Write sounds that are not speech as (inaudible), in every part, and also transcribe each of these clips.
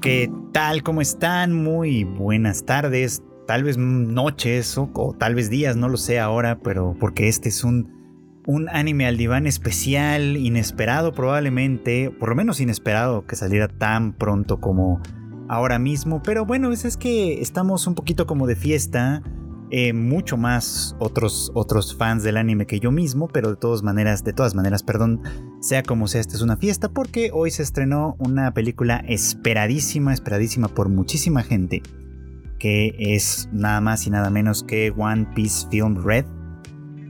¿Qué tal? ¿Cómo están? Muy buenas tardes, tal vez noches o, tal vez días, no lo sé ahora, pero porque este es un, un anime al diván especial, inesperado probablemente, por lo menos inesperado que saliera tan pronto como ahora mismo, pero bueno, es, es que estamos un poquito como de fiesta, eh, mucho más otros, otros fans del anime que yo mismo, pero de todas maneras, de todas maneras, perdón, sea como sea, esta es una fiesta porque hoy se estrenó una película esperadísima, esperadísima por muchísima gente, que es nada más y nada menos que One Piece Film Red.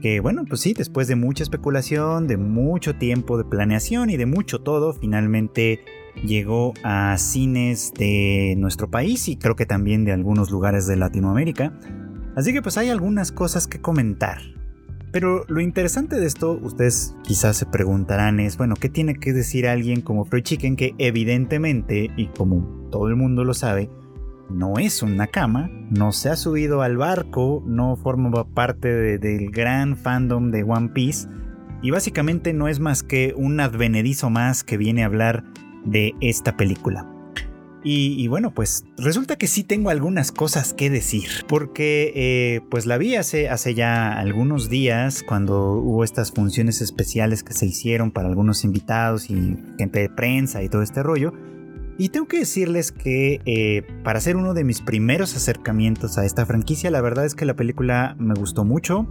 Que bueno, pues sí, después de mucha especulación, de mucho tiempo de planeación y de mucho todo, finalmente llegó a cines de nuestro país y creo que también de algunos lugares de Latinoamérica. Así que pues hay algunas cosas que comentar. Pero lo interesante de esto, ustedes quizás se preguntarán es, bueno, ¿qué tiene que decir alguien como Free Chicken que evidentemente, y como todo el mundo lo sabe, no es una cama, no se ha subido al barco, no forma parte del gran fandom de One Piece, y básicamente no es más que un advenedizo más que viene a hablar de esta película. Y, bueno, pues resulta que sí tengo algunas cosas que decir, porque eh, pues la vi hace, hace ya algunos días cuando hubo estas funciones especiales que se hicieron para algunos invitados y gente de prensa y todo este rollo. Y tengo que decirles que eh, para ser uno de mis primeros acercamientos a esta franquicia, la verdad es que la película me gustó mucho.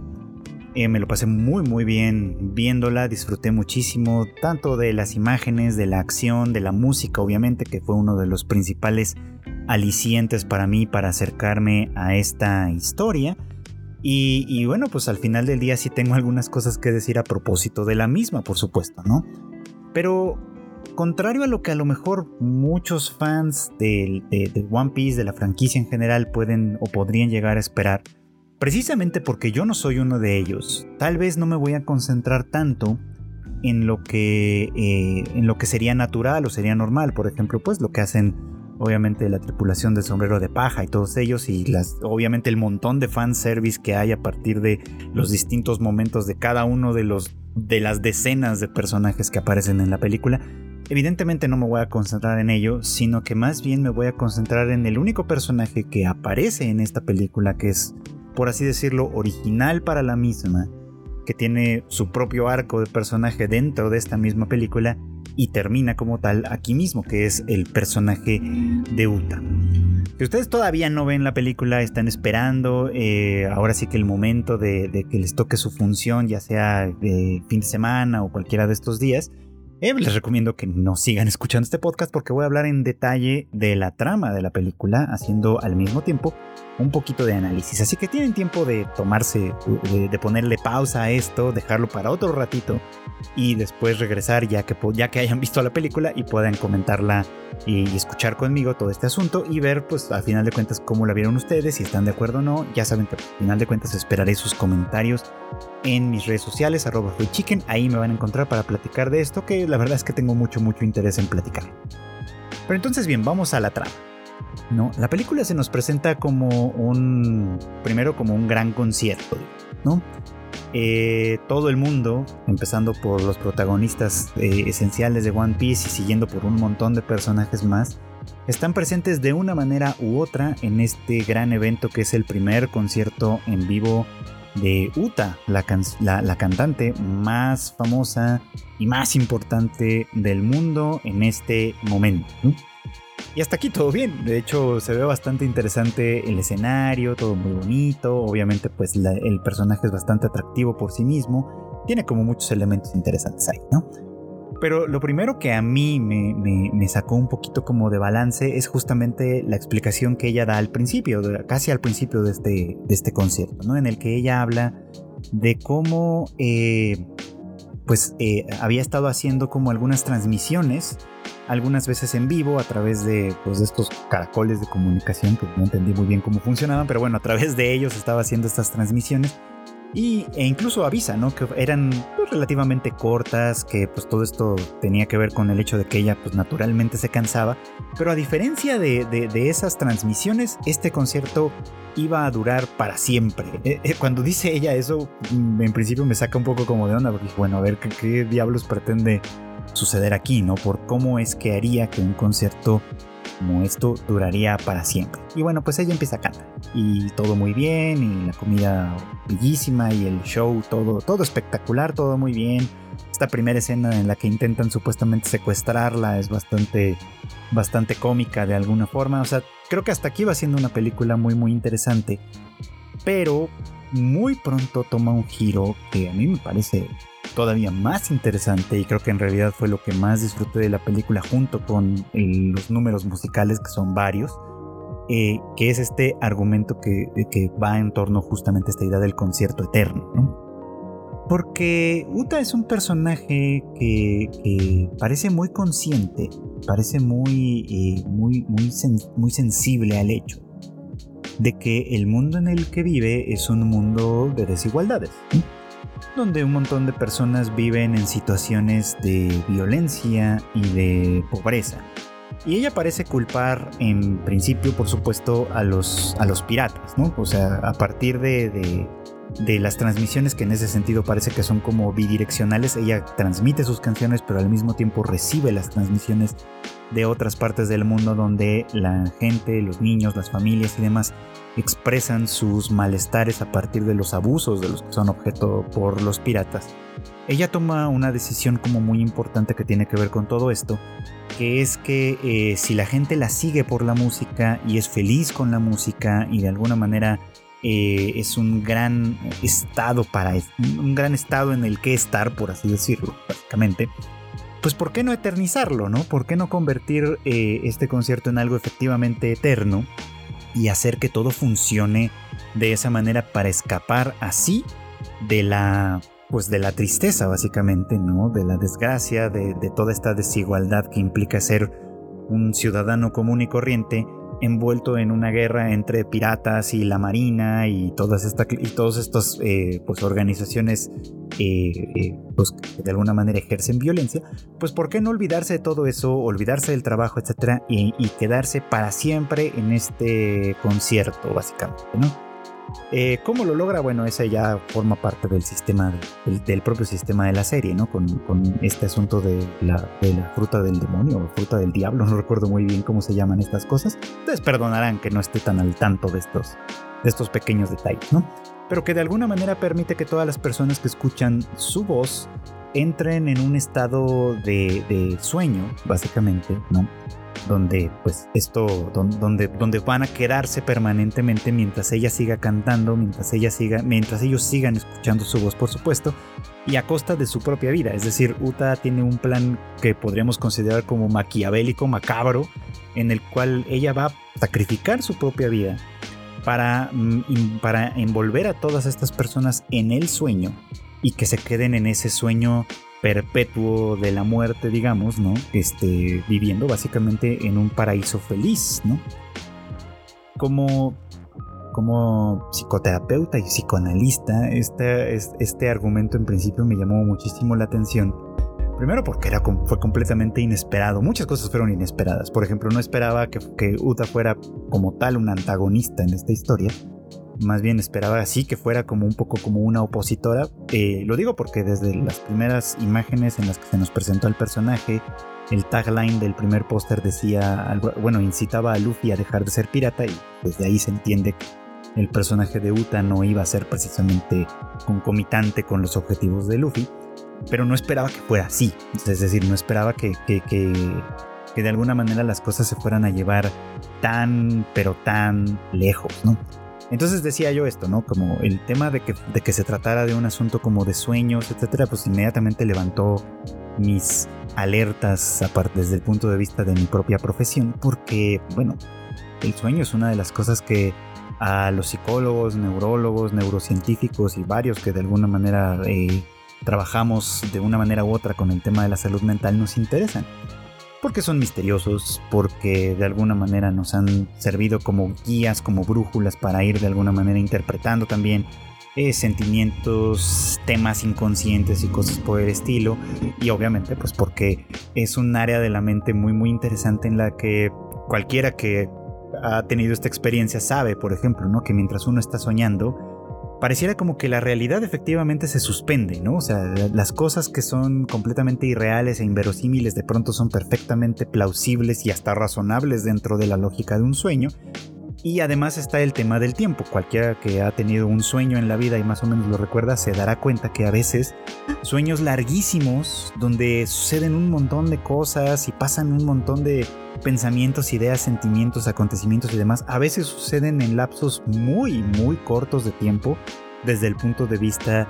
Eh, me lo pasé muy muy bien viéndola, disfruté muchísimo, tanto de las imágenes, de la acción, de la música, obviamente, que fue uno de los principales alicientes para mí para acercarme a esta historia. Y, bueno, pues al final del día sí tengo algunas cosas que decir a propósito de la misma, por supuesto, ¿no? Pero contrario a lo que a lo mejor muchos fans de One Piece, de la franquicia en general, pueden o podrían llegar a esperar, Precisamente porque yo no soy uno de ellos, tal vez no me voy a concentrar tanto en lo que, eh, en lo que sería natural o sería normal. Por ejemplo, pues lo que hacen obviamente la tripulación del sombrero de paja y todos ellos y las, obviamente el montón de fanservice que hay a partir de los distintos momentos de cada uno de los de las decenas de personajes que aparecen en la película. Evidentemente no me voy a concentrar en ello, sino que más bien me voy a concentrar en el único personaje que aparece en esta película que es por así decirlo, original para la misma, que tiene su propio arco de personaje dentro de esta misma película y termina como tal aquí mismo, que es el personaje de Uta. Si ustedes todavía no ven la película, están esperando, eh, ahora sí que el momento de, que les toque su función, ya sea fin de semana o cualquiera de estos días, eh, les recomiendo que no sigan escuchando este podcast porque voy a hablar en detalle de la trama de la película, haciendo al mismo tiempo un poquito de análisis. Así que tienen tiempo de tomarse, de, ponerle pausa a esto, dejarlo para otro ratito y después regresar ya que, ya que hayan (laughs) visto la película y puedan comentarla y, escuchar conmigo todo este asunto y ver pues al final de cuentas cómo la vieron ustedes, si están de acuerdo o no. Ya saben que al final de cuentas esperaré sus comentarios en mis redes sociales, arroba chicken, ahí me van a encontrar para platicar de esto que la verdad es que tengo mucho, mucho interés en platicar. Pero entonces bien, vamos a la trama. ¿No? La película se nos presenta como un, primero como un gran concierto, ¿no? Eh, todo el mundo, empezando por los protagonistas eh, esenciales de One Piece y siguiendo por un montón de personajes más, están presentes de una manera u otra en este gran evento que es el primer concierto en vivo de Uta, la, cantante más famosa y más importante del mundo en este momento. Y hasta aquí todo bien. De hecho, se ve bastante interesante el escenario, todo muy bonito. Obviamente, pues el personaje es bastante atractivo por sí mismo. Tiene como muchos elementos interesantes ahí, ¿no? Pero lo primero que a mí me, sacó un poquito como de balance es justamente la explicación que ella da al principio, casi al principio de este, de este concierto, ¿no? En el que ella habla de cómo eh, pues eh, había estado haciendo como algunas transmisiones, algunas veces en vivo a través de, pues, de estos caracoles de comunicación que no entendí muy bien cómo funcionaban, pero bueno, a través de ellos estaba haciendo estas transmisiones y, e incluso avisa, ¿no? Que eran pues, relativamente cortas, que pues todo esto tenía que ver con el hecho de que ella pues naturalmente se cansaba. Pero a diferencia de, de, esas transmisiones, este concierto iba a durar para siempre. Eh, eh, cuando dice ella eso, mm, en principio me saca un poco como de onda, porque bueno, a ver qué, qué diablos pretende suceder aquí, ¿no? Por cómo es que haría que un concierto como esto duraría para siempre. Y bueno, pues ella empieza a cantar y todo muy bien y la comida bellísima y el show todo todo espectacular, todo muy bien. Esta primera escena en la que intentan supuestamente secuestrarla es bastante bastante cómica de alguna forma, o sea, creo que hasta aquí va siendo una película muy muy interesante, pero muy pronto toma un giro que a mí me parece todavía más interesante y creo que en realidad fue lo que más disfruté de la película junto con los números musicales que son varios, eh, que es este argumento que, que, va en torno justamente a esta idea del concierto eterno. Porque Uta es un personaje que, parece muy consciente, parece muy, eh, muy, muy, muy sensible al hecho de que el mundo en el que vive es un mundo de desigualdades donde un montón de personas viven en situaciones de violencia y de pobreza. Y ella parece culpar en principio, por supuesto, a los, a los piratas, ¿no? O sea, a partir de, de, de las transmisiones que en ese sentido parece que son como bidireccionales, ella transmite sus canciones, pero al mismo tiempo recibe las transmisiones de otras partes del mundo donde la gente, los niños, las familias y demás expresan sus malestares a partir de los abusos de los que son objeto por los piratas. Ella toma una decisión como muy importante que tiene que ver con todo esto, que es que eh, si la gente la sigue por la música y es feliz con la música y de alguna manera eh, es un gran estado para un gran estado en el que estar, por así decirlo, básicamente pues ¿por qué no eternizarlo, no? ¿Por qué no convertir eh, este concierto en algo efectivamente eterno y hacer que todo funcione de esa manera para escapar así de la pues de la tristeza básicamente, ¿no? De la desgracia, de toda esta desigualdad que implica ser un ciudadano común y corriente envuelto en una guerra entre piratas y la marina y todas estas y todas estas eh, pues organizaciones eh, eh, pues, que de alguna manera ejercen violencia pues por qué no olvidarse de todo eso olvidarse del trabajo etcétera y, y quedarse para siempre en este concierto básicamente no eh, ¿Cómo lo logra? Bueno, esa ya forma parte del sistema, del, propio sistema de la serie, ¿no? Con, este asunto de la, fruta del demonio o fruta del diablo, (laughs) no recuerdo muy bien cómo se llaman estas cosas. Ustedes perdonarán que no esté tan al tanto de estos, de estos pequeños detalles, ¿no? Pero que de alguna manera permite que todas las personas que escuchan su voz entren en un estado de sueño, básicamente, ¿no? Donde pues esto donde, donde van a quedarse permanentemente mientras ella siga cantando mientras ella siga mientras ellos sigan escuchando su voz por supuesto y a costa de su propia vida. Es decir Uta tiene un plan que podríamos considerar como maquiavélico macabro en el cual ella va a sacrificar su propia vida para, mm, para envolver a todas estas personas en el sueño y que se queden en ese sueño perpetuo de la muerte, digamos, ¿no? Este, viviendo básicamente en un paraíso feliz, ¿no? Como, como psicoterapeuta y psicoanalista, este, este argumento en principio me llamó muchísimo la atención. Primero porque era, fue completamente inesperado. Muchas cosas fueron inesperadas. Por ejemplo, no esperaba que, que Uta fuera como tal un antagonista en esta historia más bien esperaba así que fuera como un poco como una opositora. Eh, lo digo porque desde las primeras imágenes en las que se nos presentó el personaje, el tagline del primer póster decía bueno, incitaba a Luffy a dejar de ser pirata y desde ahí se entiende que el personaje de Uta no iba a ser precisamente concomitante con los objetivos de Luffy, pero no esperaba que fuera así, es decir, no esperaba que, que, que, que de alguna manera las cosas se fueran a llevar tan, pero tan lejos, ¿no? Entonces decía yo esto, ¿no? Como el tema de que, se tratara de un asunto como de sueños, etcétera, pues inmediatamente levantó mis alertas aparte desde el punto de vista de mi propia profesión, porque, bueno, el sueño es una de las cosas que a los psicólogos, neurólogos, neurocientíficos y varios que de alguna manera eh, trabajamos de una manera u otra con el tema de la salud mental nos interesan porque son misteriosos, porque de alguna manera nos han servido como guías, como brújulas para ir de alguna manera interpretando también eh, sentimientos, temas inconscientes y cosas por el estilo. Y obviamente pues porque es un área de la mente muy muy interesante en la que cualquiera que ha tenido esta experiencia sabe, por ejemplo, ¿no? que mientras uno está soñando, pareciera como que la realidad efectivamente se suspende, ¿no? O sea, las cosas que son completamente irreales e inverosímiles de pronto son perfectamente plausibles y hasta razonables dentro de la lógica de un sueño. Y además está el tema del tiempo. Cualquiera que ha tenido un sueño en la vida y más o menos lo recuerda se dará cuenta que a veces sueños larguísimos donde suceden un montón de cosas y pasan un montón de pensamientos, ideas, sentimientos, acontecimientos y demás, a veces suceden en lapsos muy, muy cortos de tiempo desde el punto de vista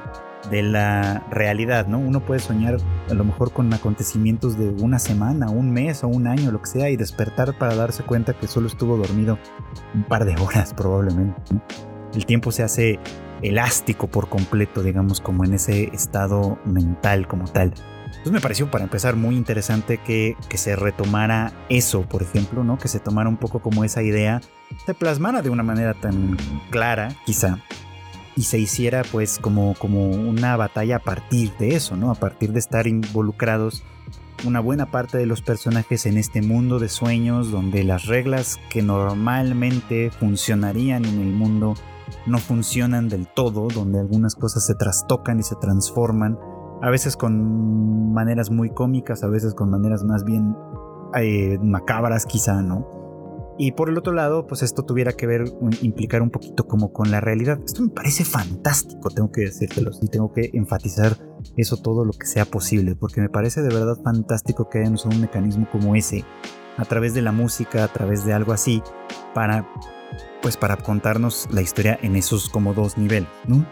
de la realidad, ¿no? Uno puede soñar a lo mejor con acontecimientos de una semana, un mes o un año, lo que sea, y despertar para darse cuenta que solo estuvo dormido un par de horas (laughs) probablemente. El tiempo se hace elástico por completo, digamos, como en ese estado mental como tal. Entonces me pareció para empezar muy interesante que, que, se retomara eso, por ejemplo, ¿no? Que se tomara un poco como esa idea, se plasmara de una manera tan clara, quizá, y se hiciera pues como, como una batalla a partir de eso, ¿no? A partir de estar involucrados una buena parte de los personajes en este mundo de sueños donde las reglas que normalmente funcionarían en el mundo no funcionan del todo, donde algunas cosas se trastocan y se transforman a veces con maneras muy cómicas, a veces con maneras más bien eh, macabras quizá, ¿no? Y por el otro lado, pues esto tuviera que ver, implicar un poquito como con la realidad. Esto me parece fantástico, tengo que decírtelo, y tengo que enfatizar eso todo lo que sea posible, porque me parece de verdad fantástico que hayamos un mecanismo como ese, a través de la música, a través de algo así, para, pues para contarnos la historia en esos como dos niveles, ¿no?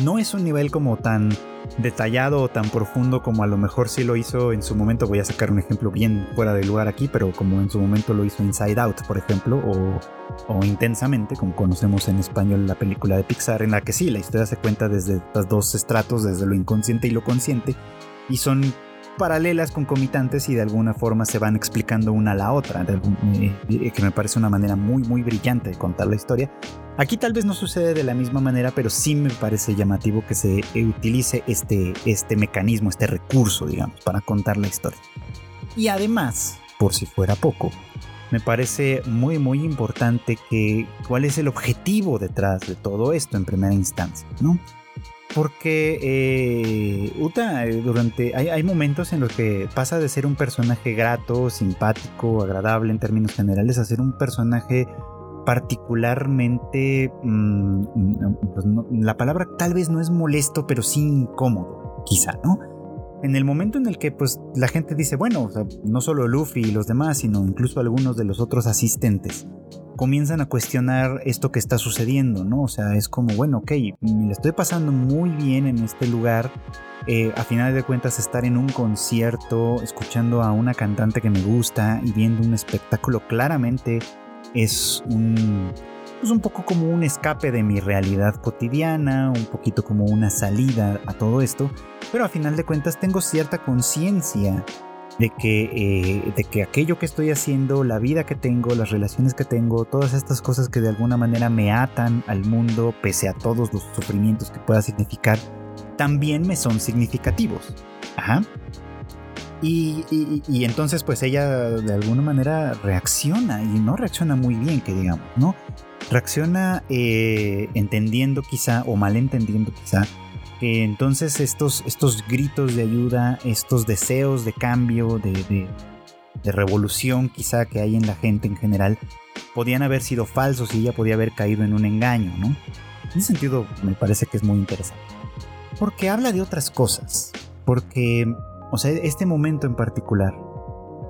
No es un nivel como tan detallado o tan profundo como a lo mejor sí lo hizo en su momento. Voy a sacar un ejemplo bien fuera de lugar aquí, pero como en su momento lo hizo Inside Out, por ejemplo, o, o Intensamente, como conocemos en español la película de Pixar, en la que sí, la historia se cuenta desde los dos estratos, desde lo inconsciente y lo consciente, y son paralelas, concomitantes y de alguna forma se van explicando una a la otra, eh, eh, que me parece una manera muy, muy brillante de contar la historia. Aquí tal vez no sucede de la misma manera, pero sí me parece llamativo que se utilice este, este mecanismo, este recurso, digamos, para contar la historia. Y además, por si fuera poco, me parece muy muy importante que cuál es el objetivo detrás de todo esto en primera instancia, ¿no? Porque eh, Uta eh, durante hay, momentos en los que pasa de ser un personaje grato, simpático, agradable en términos generales a ser un personaje particularmente mm, pues la palabra tal vez no es molesto, pero sí incómodo, quizá, ¿no? En el momento en el que pues la gente dice, bueno, no solo Luffy y los demás, sino incluso algunos de los otros asistentes comienzan a cuestionar esto que está sucediendo, ¿no? O sea, es como, bueno, ok, me la estoy pasando muy bien en este lugar. Eh, a final de cuentas, estar en un concierto, escuchando a una cantante que me gusta y viendo un espectáculo claramente es un, pues un poco como un escape de mi realidad cotidiana, un poquito como una salida a todo esto, pero a final de cuentas tengo cierta conciencia de que, eh, de que aquello que estoy haciendo, la vida que tengo, las relaciones que tengo, todas estas cosas que de alguna manera me atan al mundo, pese a todos los sufrimientos que pueda significar, también me son significativos. Ajá. Y, y, entonces pues ella de alguna manera reacciona y no reacciona muy bien, que digamos, ¿no? Reacciona eh, entendiendo quizá o malentendiendo quizá entonces estos, estos gritos de ayuda, estos deseos de cambio, de, revolución quizá que hay en la gente en general, podían haber sido falsos y ella podía haber caído en un engaño, ¿no? En ese sentido me parece que es muy interesante. Porque habla de otras cosas. Porque, o sea, este momento en particular,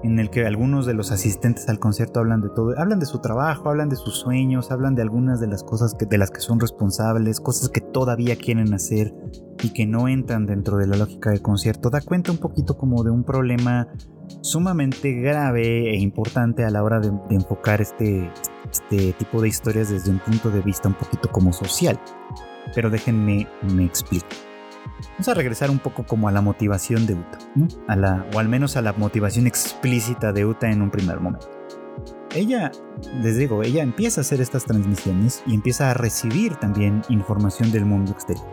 en el que algunos de los asistentes al concierto hablan de todo, hablan de su trabajo, hablan de sus sueños, hablan de algunas de las cosas de las que son responsables, cosas que todavía quieren hacer y que no entran dentro de la lógica del concierto, da cuenta un poquito como de un problema sumamente grave e importante a la hora de, enfocar este, este tipo de historias desde un punto de vista un poquito como social. Pero déjenme me explico. Vamos a regresar un poco como a la motivación de Uta, a la, o al menos a la motivación explícita de Uta en un primer momento. Ella, les digo, ella empieza a hacer estas transmisiones y empieza a recibir también información del mundo exterior.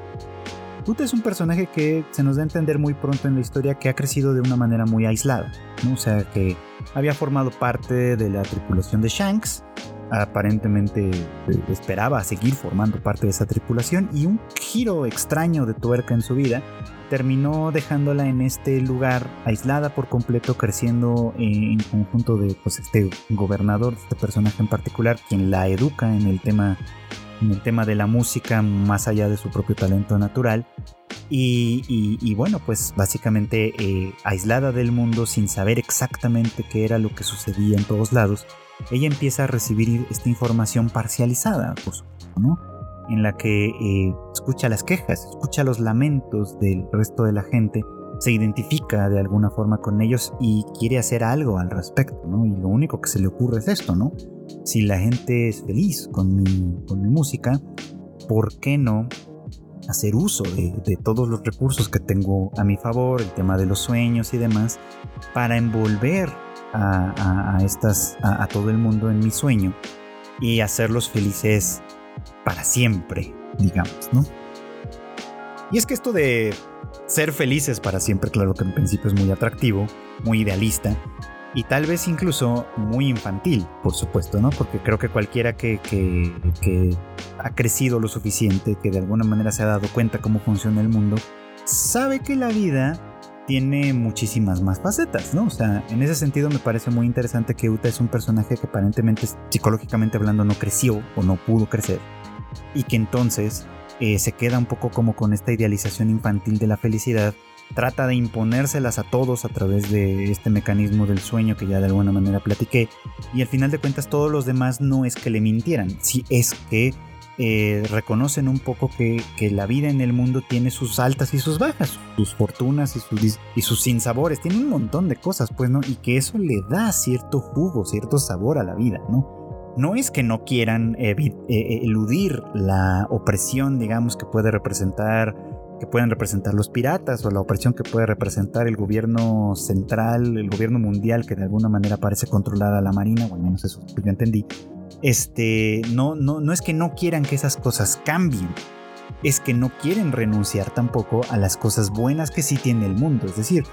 Uta es un personaje que se nos da a entender muy pronto en la historia que ha crecido de una manera muy aislada, o sea que había formado parte de la tripulación de Shanks, aparentemente esperaba seguir formando parte de esa tripulación y un giro extraño de tuerca en su vida terminó dejándola en este lugar aislada por completo, creciendo en conjunto de pues, este gobernador, este personaje en particular, quien la educa en el tema, en el tema de la música más allá de su propio talento natural. Y, bueno, pues básicamente eh, aislada del mundo sin saber exactamente qué era lo que sucedía en todos lados, ella empieza a recibir esta información parcializada, ¿no? en la que eh, escucha las quejas, escucha los lamentos del resto de la gente, se identifica de alguna forma con ellos y quiere hacer algo al respecto, ¿no? Y lo único que se le ocurre es esto, ¿no? Si la gente es feliz con mi música, ¿por qué no hacer uso de, todos los recursos que tengo a mi favor, el tema de los sueños y demás, para envolver a, estas, a todo el mundo en mi sueño y hacerlos felices para siempre, digamos, ¿no? Y es que esto de ser felices para siempre, claro que en principio es muy atractivo, muy idealista y tal vez incluso muy infantil, por supuesto, ¿no? Porque creo que cualquiera que, que, ha crecido lo suficiente, que de alguna manera se ha dado cuenta cómo funciona el mundo, sabe que la vida tiene muchísimas más facetas, ¿no? O sea, en ese sentido me parece muy interesante que Uta es un personaje que aparentemente psicológicamente hablando no creció o no pudo crecer y que entonces eh, se queda un poco como con esta idealización infantil de la felicidad, trata de imponérselas a todos a través de este mecanismo del sueño que ya de alguna manera platiqué, y al final de cuentas todos los demás no es que le mintieran, si es que eh, reconocen un poco que, la vida en el mundo tiene sus altas y sus bajas, sus fortunas y sus, y sus sinsabores, tiene un montón de cosas, pues, ¿no? Y que eso le da cierto jugo, cierto sabor a la vida, ¿no? no es que no quieran eh, eh, eludir la opresión, digamos, que puede representar que pueden representar los piratas o la opresión que puede representar el gobierno central, el gobierno mundial que de alguna manera parece controlar a la marina, bueno, menos eso yo entendí. Este, no, no, no es que no quieran que esas cosas cambien, es que no quieren renunciar tampoco a las cosas buenas que sí tiene el mundo. Es decir,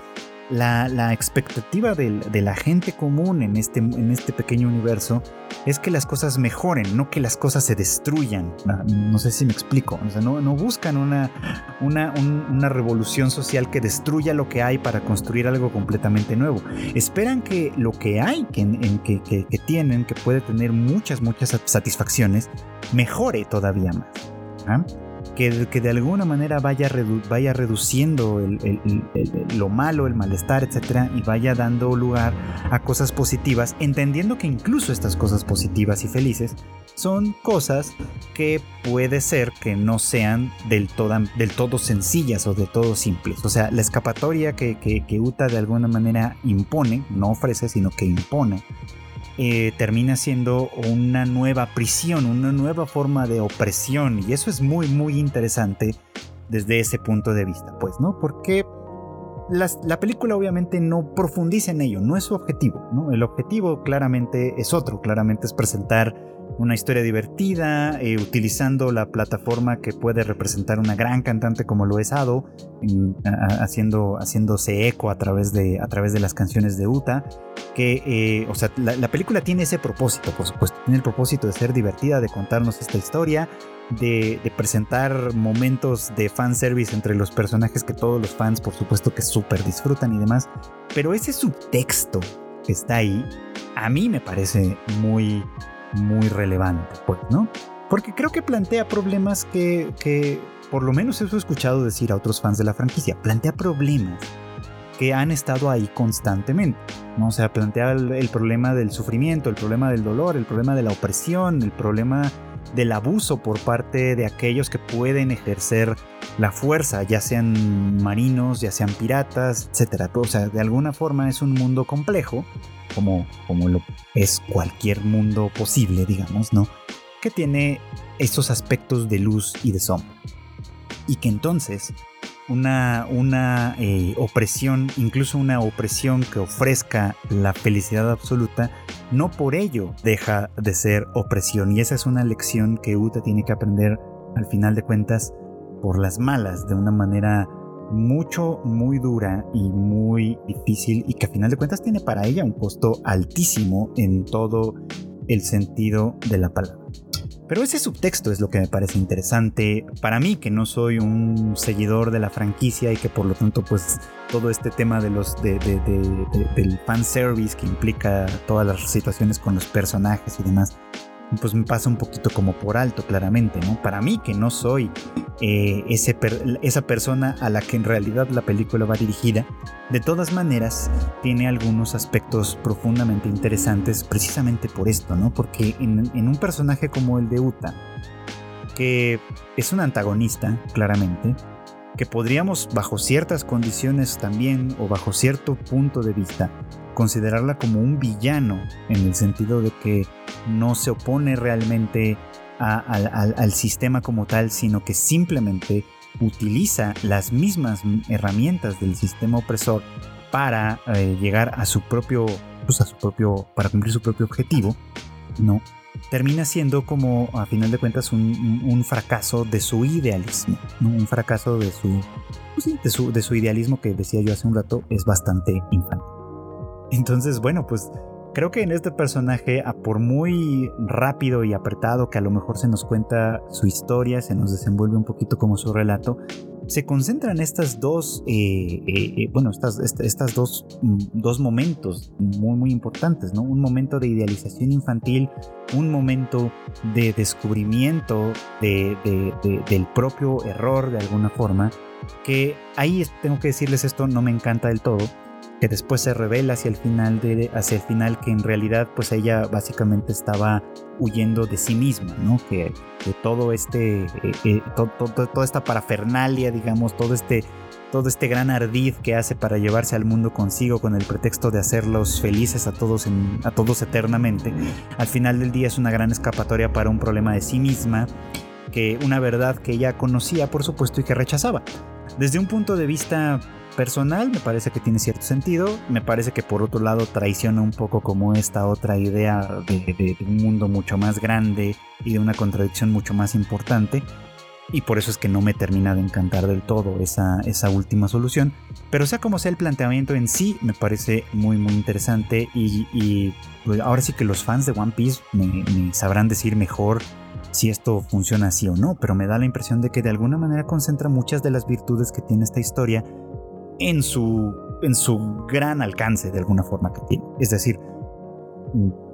la, expectativa de, la gente común en este, en este pequeño universo es que las cosas mejoren, no que las cosas se destruyan. No, sé si me explico. no, buscan una, una, revolución social que destruya lo que hay para construir algo completamente nuevo. Esperan que lo que hay, que, que, tienen, que puede tener muchas, muchas satisfacciones, mejore todavía más. ¿ah? Que, de alguna manera vaya, vaya reduciendo lo malo, el malestar, etcétera, y vaya dando lugar a cosas positivas, entendiendo que incluso estas cosas positivas y felices son cosas que puede ser que no sean del todo, del todo sencillas o de todo simples. O sea, la escapatoria que, que, que Uta de alguna manera impone, no ofrece, sino que impone, eh, termina siendo una nueva prisión, una nueva forma de opresión. Y eso es muy, muy interesante desde ese punto de vista, pues, ¿no? Porque la película obviamente no profundiza en ello, no es su objetivo, ¿no? El objetivo claramente es otro, claramente es presentar una historia divertida, eh, utilizando la plataforma que puede representar una gran cantante como lo es Ado, haciendo, haciéndose eco a través, de, a través de las canciones de Uta, que, eh, o sea, la, película tiene ese propósito, por supuesto, tiene el propósito de ser divertida, de contarnos esta historia, de, de presentar momentos de fanservice entre los personajes que todos los fans, por supuesto, que súper disfrutan y demás, pero ese subtexto que está ahí, a mí me parece muy muy relevante, pues, ¿no? Porque creo que plantea problemas que, que, por lo menos eso he escuchado decir a otros fans de la franquicia, plantea problemas que han estado ahí constantemente, ¿no? O sea, plantea el, problema del sufrimiento, el problema del dolor, el problema de la opresión, el problema del abuso por parte de aquellos que pueden ejercer la fuerza, ya sean marinos, ya sean piratas, etc. O sea, de alguna forma es un mundo complejo como, como lo es cualquier mundo posible, digamos, ¿no? Que tiene estos aspectos de luz y de sombra. Y que entonces una, una eh, opresión, incluso una opresión que ofrezca la felicidad absoluta, no por ello deja de ser opresión. Y esa es una lección que Uta tiene que aprender al final de cuentas por las malas, de una manera mucho, muy dura y muy difícil y que a final de cuentas tiene para ella un costo altísimo en todo el sentido de la palabra. Pero ese subtexto es lo que me parece interesante para mí, que no soy un seguidor de la franquicia y que por lo tanto pues todo este tema de los de, de, de, del fanservice que implica todas las situaciones con los personajes y demás, pues me pasa un poquito como por alto, claramente, ¿no? Para mí, que no soy eh, ese esa persona a la que en realidad la película va dirigida, de todas maneras, tiene algunos aspectos profundamente interesantes precisamente por esto, ¿no? Porque en, en un personaje como el de Uta, que es un antagonista, claramente, que podríamos bajo ciertas condiciones también o bajo cierto punto de vista considerarla como un villano en el sentido de que no se opone realmente al, sistema como tal, sino que simplemente utiliza las mismas herramientas del sistema opresor para eh, llegar a su propio, pues a su propio, para cumplir su propio objetivo, ¿no? Termina siendo como, a final de cuentas, un, fracaso de su idealismo. Un fracaso de su, pues de su, de su idealismo que decía yo hace un rato es bastante infantil. Entonces, bueno, pues creo que en este personaje, por muy rápido y apretado que a lo mejor se nos cuenta su historia, se nos desenvuelve un poquito como su relato, se concentran estas dos, eh, eh, eh, bueno, estas, estas dos, mm, dos, momentos muy, muy importantes, ¿no? Un momento de idealización infantil, un momento de descubrimiento del propio error de alguna forma, que ahí tengo que decirles esto, no me encanta del todo, que después se revela hacia el final de, hacia el final que en realidad pues ella básicamente estaba huyendo de sí misma, ¿no? Que, de todo este, eh, eh, toda esta parafernalia, digamos, todo este, todo este gran ardid que hace para llevarse al mundo consigo con el pretexto de hacerlos felices a todos, a todos eternamente, al final del día es una gran escapatoria para un problema de sí misma, que una verdad que ella conocía, por supuesto, y que rechazaba. Desde un punto de vista personal me parece que tiene cierto sentido. Me parece que por otro lado traiciona un poco como esta otra idea de, un mundo mucho más grande y de una contradicción mucho más importante. Y por eso es que no me termina de encantar del todo esa, esa última solución. Pero sea como sea el planteamiento en sí, me parece muy muy interesante. Y, pues, ahora sí que los fans de One Piece me sabrán decir mejor si esto funciona así o no. Pero me da la impresión de que de alguna manera concentra muchas de las virtudes que tiene esta historia en su, en su gran alcance de alguna forma que tiene. Es decir,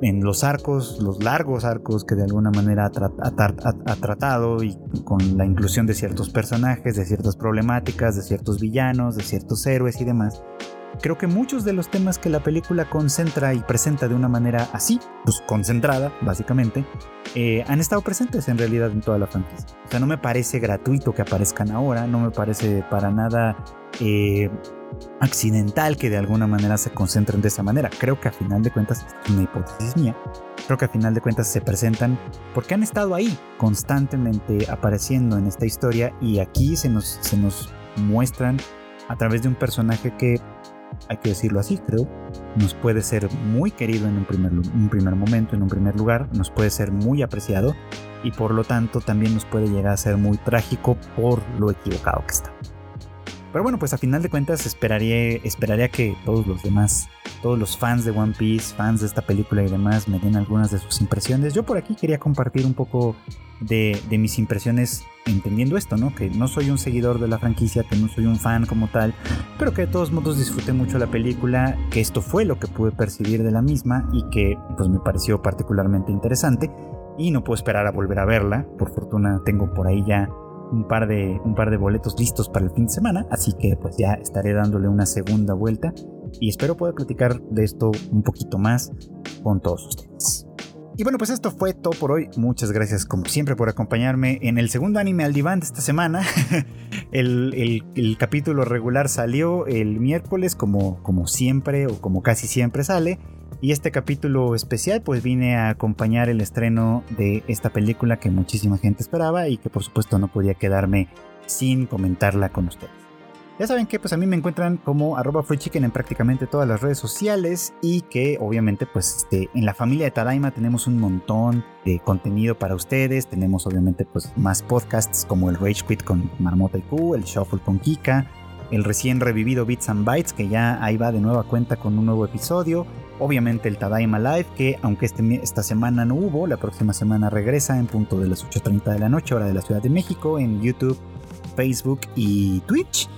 en los arcos, los largos arcos que de alguna manera ha, tratado y con la inclusión de ciertos personajes, de ciertas problemáticas, de ciertos villanos, de ciertos héroes y demás. Creo que muchos de los temas que la película concentra y presenta de una manera así, pues concentrada, básicamente, eh, han estado presentes en realidad en toda la franquicia. O sea, no me parece gratuito que aparezcan ahora, no me parece para nada eh, accidental que de alguna manera se concentren de esa manera. Creo que a final de cuentas, es una hipótesis mía, creo que a final de cuentas se presentan porque han estado ahí constantemente apareciendo en esta historia y aquí se nos, se nos muestran a través de un personaje que, hay que decirlo así, creo, nos puede ser muy querido en un primer, un primer momento, en un primer lugar, nos puede ser muy apreciado y por lo tanto también nos puede llegar a ser muy trágico por lo equivocado que está. Pero bueno, pues a final de cuentas esperaría, esperaría que todos los demás, todos los fans de One Piece, fans de esta película y demás, me den algunas de sus impresiones. Yo por aquí quería compartir un poco de, mis impresiones entendiendo esto, ¿no? Que no soy un seguidor de la franquicia, que no soy un fan como tal, pero que de todos modos disfruté mucho la película, que esto fue lo que pude percibir de la misma y que pues me pareció particularmente interesante y no puedo esperar a volver a verla. Por fortuna tengo por ahí ya un par de, un par de boletos listos para el fin de semana, así que pues ya estaré dándole una segunda vuelta y espero poder platicar de esto un poquito más con todos ustedes. Y bueno, pues esto fue todo por hoy. Muchas gracias como siempre por acompañarme en el segundo anime al diván de esta semana. (laughs) el, el, capítulo regular salió el miércoles como, como siempre o como casi siempre sale. Y este capítulo especial pues vine a acompañar el estreno de esta película que muchísima gente esperaba y que por supuesto no podía quedarme sin comentarla con ustedes. Ya saben que pues a mí me encuentran como arroba chicken en prácticamente todas las redes sociales y que obviamente pues este, en la familia de Tadaima tenemos un montón de contenido para ustedes. Tenemos obviamente pues más podcasts como el Rage Quit con Marmota y Q, el Shuffle con Kika, el recién revivido Bits and Bytes que ya ahí va de nueva cuenta con un nuevo episodio Obviamente el Tadaima Live, que aunque este, esta semana no hubo, la próxima semana regresa en punto de las 8.30 de la noche, hora de la Ciudad de México, en YouTube, Facebook y Twitch.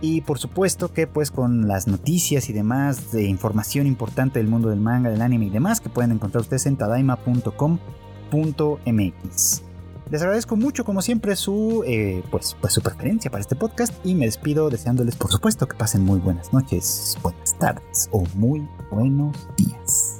Y por supuesto que pues con las noticias y demás de información importante del mundo del manga, del anime y demás que pueden encontrar ustedes en tadaima.com.mx. Les agradezco mucho como siempre su, eh, pues, pues su preferencia para este podcast y me despido deseándoles por supuesto que pasen muy buenas noches, buenas tardes o muy buenos días.